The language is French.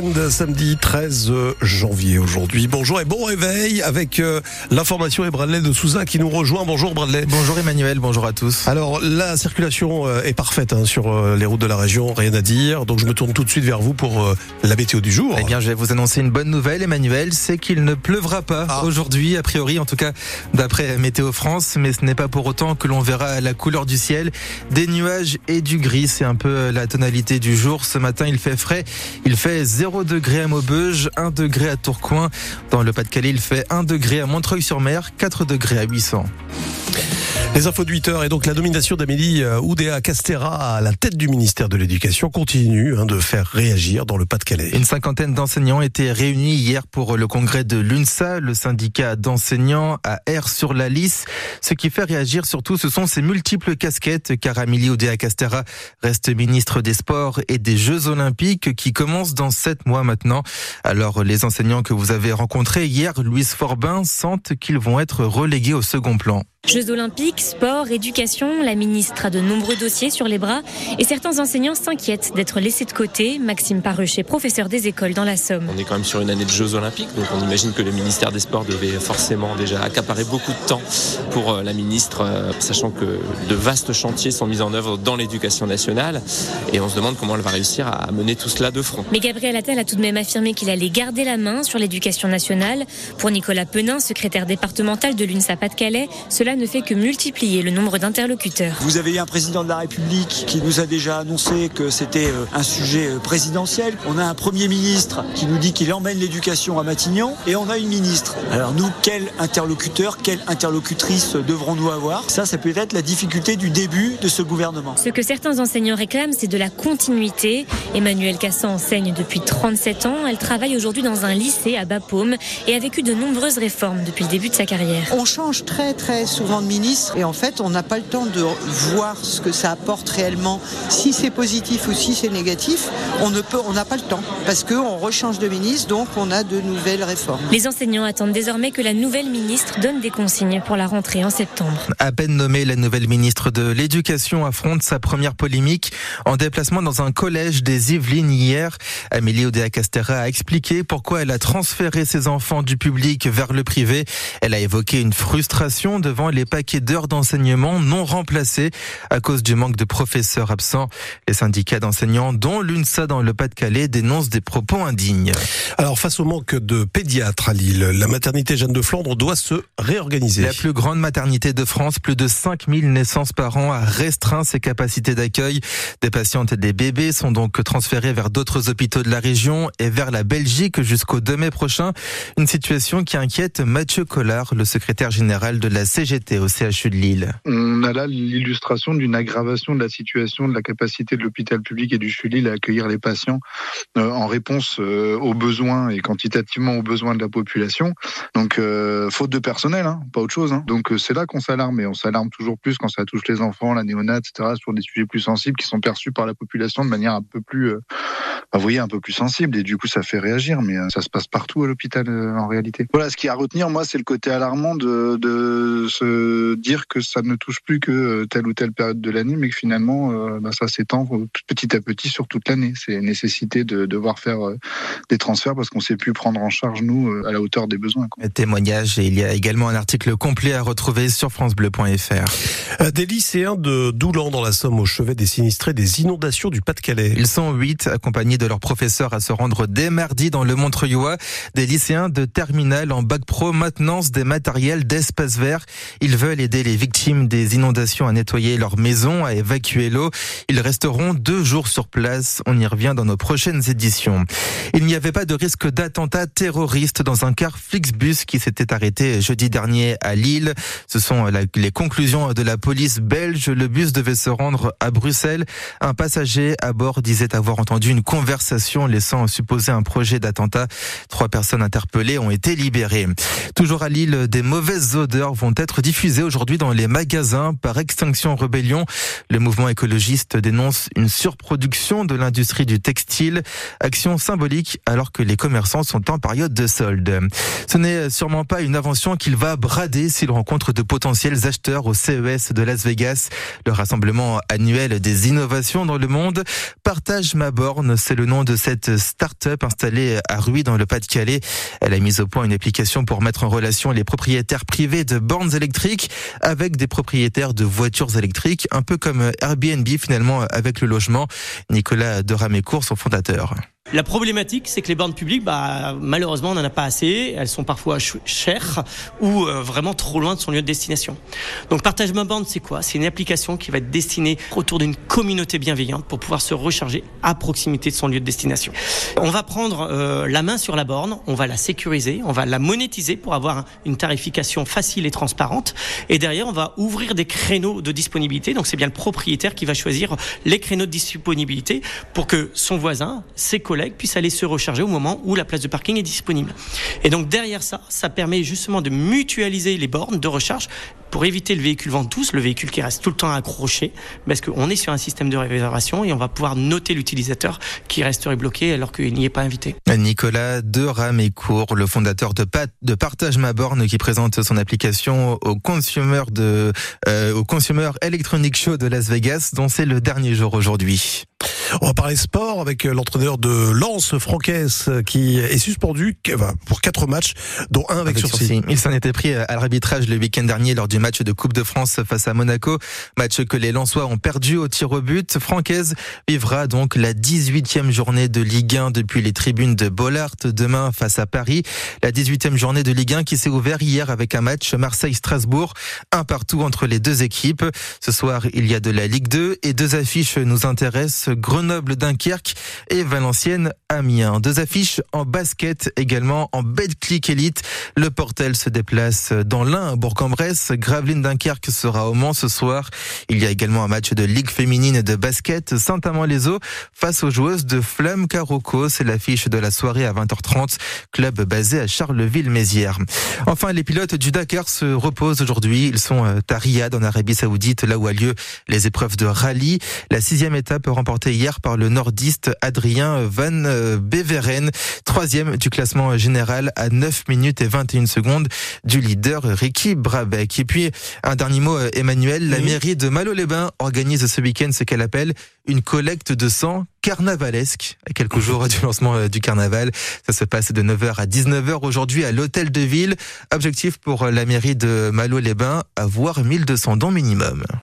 week-end, samedi 13 janvier aujourd'hui. Bonjour et bon réveil avec euh, l'information et Bradley de Souza qui nous rejoint. Bonjour Bradley. Bonjour Emmanuel, bonjour à tous. Alors la circulation euh, est parfaite hein, sur euh, les routes de la région, rien à dire. Donc je me tourne tout de suite vers vous pour la météo du jour. Eh bien, je vais vous annoncer une bonne nouvelle, Emmanuel, c'est qu'il ne pleuvra pas Ah. aujourd'hui, a priori, en tout cas d'après Météo France, mais ce n'est pas pour autant que l'on verra la couleur du ciel, des nuages et du gris. C'est un peu la tonalité du jour. Ce matin, il fait frais. Il fait 0 degré à Maubeuge, 1 degré à Tourcoing. Dans le Pas-de-Calais, il fait 1 degré à Montreuil-sur-Mer, 4 degrés à 800. Les infos de 8 heures et donc la nomination d'Amélie euh, Oudéa Castera à la tête du ministère de l'Éducation continue hein, de faire réagir dans le Pas-de-Calais. Une cinquantaine d'enseignants étaient réunis hier pour le congrès de l'UNSA, le syndicat d'enseignants à R sur la liste. Ce qui fait réagir surtout, ce sont ses multiples casquettes, car Amélie Oudéa Castera reste ministre des Sports et des Jeux Olympiques qui commencent dans sept mois maintenant. Alors, les enseignants que vous avez rencontrés hier, Louise Forbin, sentent qu'ils vont être relégués au second plan. Jeux olympiques, sport, éducation, la ministre a de nombreux dossiers sur les bras et certains enseignants s'inquiètent d'être laissés de côté. Maxime Paruchet, professeur des écoles dans la Somme. On est quand même sur une année de Jeux Olympiques, donc on imagine que le ministère des Sports devait forcément déjà accaparer beaucoup de temps pour euh, la ministre, euh, sachant que de vastes chantiers sont mis en œuvre dans l'éducation nationale, et on se demande comment elle va réussir à mener tout cela de front. Mais Gabriel Attal a tout de même affirmé qu'il allait garder la main sur l'éducation nationale. Pour Nicolas Penin, secrétaire départemental de l'UNSA Pas-de-Calais, cela ne fait que multiplier le nombre d'interlocuteurs. Vous avez eu un président de la République qui nous a déjà annoncé que c'était euh, un sujet euh, présidentiel. On a un Premier ministre qui nous dit qu'il emmène l'éducation à Matignon. Et on a une ministre. Alors nous, quel interlocuteur, quelle interlocutrice devrons-nous avoir? Ça, ça peut être la difficulté du début de ce gouvernement. Ce que certains enseignants réclament, c'est de la continuité. Emmanuelle Cassan enseigne depuis 37 ans. Elle travaille aujourd'hui dans un lycée à Bapaume et a vécu de nombreuses réformes depuis le début de sa carrière. On change très très souvent de ministre et en fait on n'a pas le temps de voir ce que ça apporte réellement. Si c'est positif ou si c'est négatif, on ne peut, on n'a pas le temps parce qu'on rechange de ministre donc on a de nouvelles réformes. Les enseignants attendent désormais que la nouvelle ministre donne des consignes pour la rentrée en septembre. À peine nommée, la nouvelle ministre de l'Éducation affronte sa première polémique en déplacement dans un collège des Yvelines hier. Amélie Oudéa Castera a expliqué pourquoi elle a transféré ses enfants du public vers le privé. Elle a évoqué une frustration devant les paquets d'heures d'enseignement non remplacés à cause du manque de professeurs absents. Les syndicats d'enseignants, dont l'UNSA dans le Pas-de-Calais, dénoncent des propos indignes. Alors face au manque de pédiatres à Lille, la maternité Jeanne de Flandre doit se réorganiser. La plus grande maternité de France, plus de 5000 naissances par an, a restreint ses capacités d'accueil. Des patientes et des bébés sont donc transférés vers d'autres hôpitaux de la région et vers la Belgique jusqu'au 2 mai prochain. Une situation qui inquiète Mathieu Collard, le secrétaire général de la CGT au CHU de Lille. On a là l'illustration d'une aggravation de la situation de la capacité de l'hôpital public et du CHULIL à accueillir les patients euh, en réponse euh, aux besoins et quantitativement aux besoins de la population. Donc, euh, faute de personnel, hein, pas autre chose. Hein. Donc, c'est là qu'on s'alarme et on s'alarme toujours plus quand ça touche les enfants, la néonate, etc. Sur des sujets plus sensibles qui sont perçus par la population de manière un peu plus, bah, vous voyez, un peu plus sensible. Et du coup, ça fait réagir, mais ça se passe partout à l'hôpital en réalité. Voilà, ce qui à retenir, moi, c'est le côté alarmant de, de se dire que ça ne touche plus que euh, telle ou telle période de l'année, mais que finalement, euh, bah, ça s'étend petit à petit sur toute l'année. C'est nécessité de devoir faire euh, des transferts parce qu'on ne sait plus prendre en charge, nous, euh, à la hauteur des besoins. quoi. Témoignage et il y a également un article complet à retrouver sur francebleu.fr. Euh, Des lycéens de Doulan dans la Somme au chevet des sinistrés des inondations du Pas-de-Calais. Ils sont huit, accompagnés de leurs professeurs à se rendre dès mardi dans le Montreuillois. Des lycéens de terminale en bac pro, maintenance des matériels d'espace vert. Ils veulent aider les victimes des inondations à nettoyer leur maison, à évacuer l'eau. Ils resteront deux jours sur place. On y revient dans nos prochaines éditions. Il n'y avait pas de risque d'attentat terroriste dans un car Flixbus qui s'était arrêté jeudi dernier à Lille. Ce sont les conclusions de la police belge. Le bus devait se rendre à Bruxelles. Un passager à bord disait avoir entendu une conversation laissant supposer un projet d'attentat. Trois personnes interpellées ont été libérées. Toujours à Lille, des mauvaises odeurs vont être diffusés aujourd'hui dans les magasins par Extinction Rebellion. Le mouvement écologiste dénonce une surproduction de l'industrie du textile, action symbolique alors que les commerçants sont en période de solde. Ce n'est sûrement pas une invention qu'il va brader s'il rencontre de potentiels acheteurs au CES de Las Vegas, le rassemblement annuel des innovations dans le monde. Partage ma borne, c'est le nom de cette start-up installée à Ruy dans le Pas-de-Calais. Elle a mis au point une application pour mettre en relation les propriétaires privés de bornes électriques avec des propriétaires de voitures électriques, un peu comme Airbnb finalement avec le logement. Nicolas Deramécourt, son fondateur. La problématique, c'est que les bornes publiques, bah, malheureusement, on n'en a pas assez. Elles sont parfois chères ou euh, vraiment trop loin de son lieu de destination. Donc, Partage ma borne, c'est quoi? C'est une application qui va être destinée autour d'une communauté bienveillante pour pouvoir se recharger à proximité de son lieu de destination. On va prendre euh, la main sur la borne, on va la sécuriser, on va la monétiser pour avoir une tarification facile et transparente. Et derrière, on va ouvrir des créneaux de disponibilité. Donc, c'est bien le propriétaire qui va choisir les créneaux de disponibilité pour que son voisin, ses collègues, puissent aller se recharger au moment où la place de parking est disponible. Et donc derrière ça, ça permet justement de mutualiser les bornes de recharge pour éviter le véhicule ventouse, le véhicule qui reste tout le temps accroché, parce qu'on est sur un système de réservation et on va pouvoir noter l'utilisateur qui resterait bloqué alors qu'il n'y est pas invité. Nicolas de Ramécourt, le fondateur de, Partage Ma Borne, qui présente son application euh, au Consumer Electronic Show de Las Vegas, dont c'est le dernier jour aujourd'hui. On va parler sport avec euh, l'entraîneur de Lens, Franquès, euh, qui est suspendu pour quatre matchs, dont un avec, sursis. Il s'en était pris à l'arbitrage le week-end dernier lors du match de Coupe de France face à Monaco, match que les Lensois ont perdu au tir au but. Francaise vivra donc la 18e journée de Ligue 1 depuis les tribunes de Bollard demain face à Paris. La 18e journée de Ligue 1 qui s'est ouverte hier avec un match Marseille-Strasbourg, un partout entre les deux équipes. Ce soir, il y a de la Ligue 2 et deux affiches nous intéressent. Grenoble-Dunkerque et Valenciennes-Amiens. Deux affiches en basket également en Betclic Elite. Le Portel se déplace dans l'Ain, Bourg-en-Bresse. Gravelines Dunkerque sera au Mans ce soir. Il y a également un match de Ligue féminine de basket Saint-Amand-les-Eaux face aux joueuses de Flamme Carocco. C'est l'affiche de la soirée à 20h30. Club basé à Charleville-Mézières. Enfin, les pilotes du Dakar se reposent aujourd'hui. Ils sont euh, à Riyad en Arabie Saoudite, là où a lieu les épreuves de rallye. La sixième étape remportée hier par le nordiste Adrien Van Beveren, troisième du classement général à 9 minutes et 21 secondes du leader Ricky Brabeck. Et puis, un dernier mot, Emmanuel, la mairie de Malo-les-Bains organise ce week-end ce qu'elle appelle une collecte de sang carnavalesque à quelques jours du lancement euh, du carnaval. Ça se passe de 9h à 19h aujourd'hui à l'hôtel de ville. Objectif pour la mairie de Malo-les-Bains, avoir 1200 dons minimum.